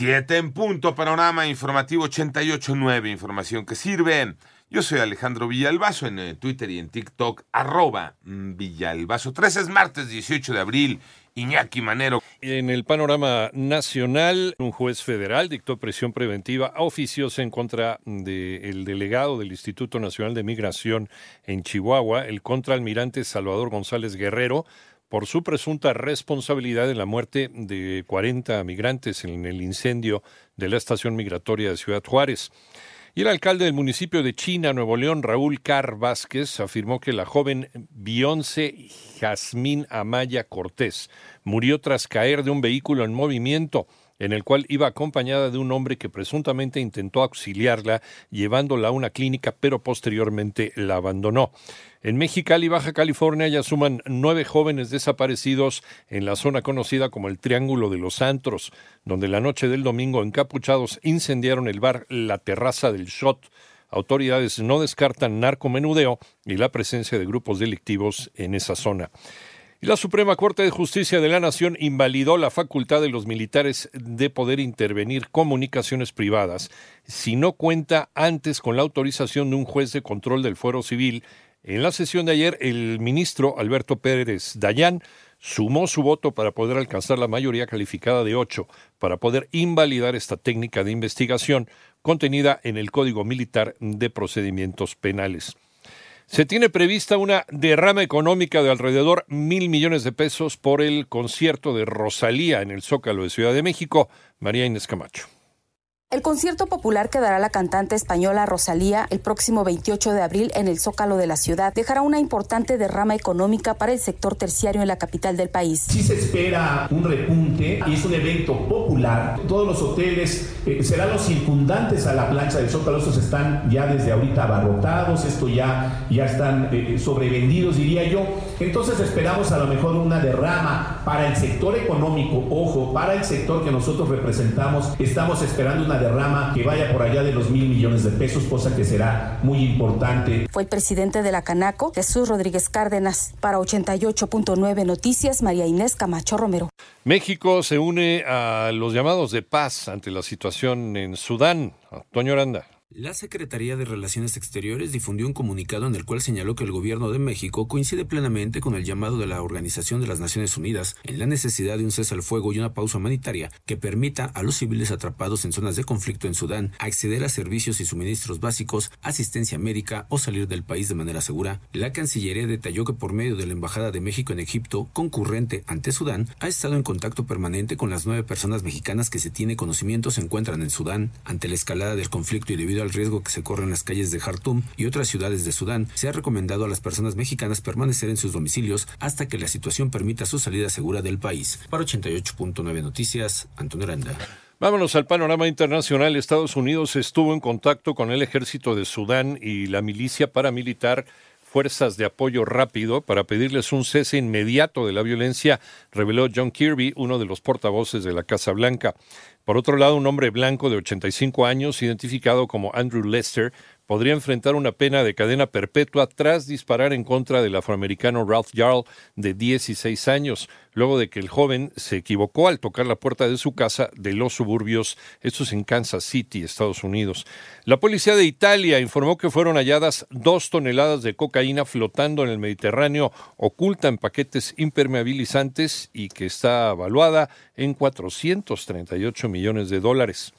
Siete en punto, panorama informativo 88.9, información que sirve. Yo soy Alejandro Villalbazo en eh, Twitter y en TikTok, arroba mm, Villalbazo. 13 es martes 18 de abril, Iñaki Manero. En el panorama nacional, un juez federal dictó presión preventiva a oficios en contra del delegado del Instituto Nacional de Migración en Chihuahua, el contraalmirante Salvador González Guerrero, por su presunta responsabilidad en la muerte de 40 migrantes en el incendio de la estación migratoria de Ciudad Juárez. Y el alcalde del municipio de China, Nuevo León, Raúl Car Vázquez, afirmó que la joven Beyoncé Jazmín Amaya Cortés murió tras caer de un vehículo en movimiento en el cual iba acompañada de un hombre que presuntamente intentó auxiliarla llevándola a una clínica, pero posteriormente la abandonó. En Mexicali, Baja California, ya suman nueve jóvenes desaparecidos en la zona conocida como el Triángulo de los Antros, donde la noche del domingo encapuchados incendiaron el bar La Terraza del Shot. Autoridades no descartan narcomenudeo y la presencia de grupos delictivos en esa zona. La Suprema Corte de Justicia de la Nación invalidó la facultad de los militares de poder intervenir comunicaciones privadas si no cuenta antes con la autorización de un juez de control del fuero civil en la sesión de ayer, el ministro Alberto Pérez Dayán sumó su voto para poder alcanzar la mayoría calificada de ocho, para poder invalidar esta técnica de investigación contenida en el Código Militar de Procedimientos Penales. Se tiene prevista una derrama económica de alrededor mil millones de pesos por el concierto de Rosalía en el Zócalo de Ciudad de México. María Inés Camacho. El concierto popular que dará la cantante española Rosalía el próximo 28 de abril en el Zócalo de la ciudad dejará una importante derrama económica para el sector terciario en la capital del país. Sí se espera un repunte y es un evento popular. Todos los hoteles eh, serán los circundantes a la plancha del Zócalo. Estos están ya desde ahorita abarrotados, esto ya, ya están eh, sobrevendidos, diría yo. Entonces esperamos a lo mejor una derrama para el sector económico. Ojo, para el sector que nosotros representamos, estamos esperando una derrama que vaya por allá de los mil millones de pesos, cosa que será muy importante. Fue el presidente de la Canaco, Jesús Rodríguez Cárdenas. Para 88.9 Noticias, María Inés Camacho Romero. México se une a los llamados de paz ante la situación en Sudán. Antonio Aranda. La Secretaría de Relaciones Exteriores difundió un comunicado en el cual señaló que el gobierno de México coincide plenamente con el llamado de la Organización de las Naciones Unidas en la necesidad de un cese al fuego y una pausa humanitaria que permita a los civiles atrapados en zonas de conflicto en Sudán acceder a servicios y suministros básicos, asistencia médica o salir del país de manera segura. La Cancillería detalló que por medio de la Embajada de México en Egipto, concurrente ante Sudán, ha estado en contacto permanente con las nueve personas mexicanas que se tiene conocimiento se encuentran en Sudán. Ante la escalada del conflicto y debido al riesgo que se corre en las calles de Jartum y otras ciudades de Sudán, se ha recomendado a las personas mexicanas permanecer en sus domicilios hasta que la situación permita su salida segura del país. Para 88.9 Noticias, Antonio Aranda. Vámonos al panorama internacional. Estados Unidos estuvo en contacto con el ejército de Sudán y la milicia paramilitar fuerzas de apoyo rápido para pedirles un cese inmediato de la violencia, reveló John Kirby, uno de los portavoces de la Casa Blanca. Por otro lado, un hombre blanco de 85 años, identificado como Andrew Lester, podría enfrentar una pena de cadena perpetua tras disparar en contra del afroamericano Ralph Jarl de 16 años, luego de que el joven se equivocó al tocar la puerta de su casa de los suburbios, esto es en Kansas City, Estados Unidos. La policía de Italia informó que fueron halladas dos toneladas de cocaína flotando en el Mediterráneo, oculta en paquetes impermeabilizantes y que está evaluada en 438 millones de dólares.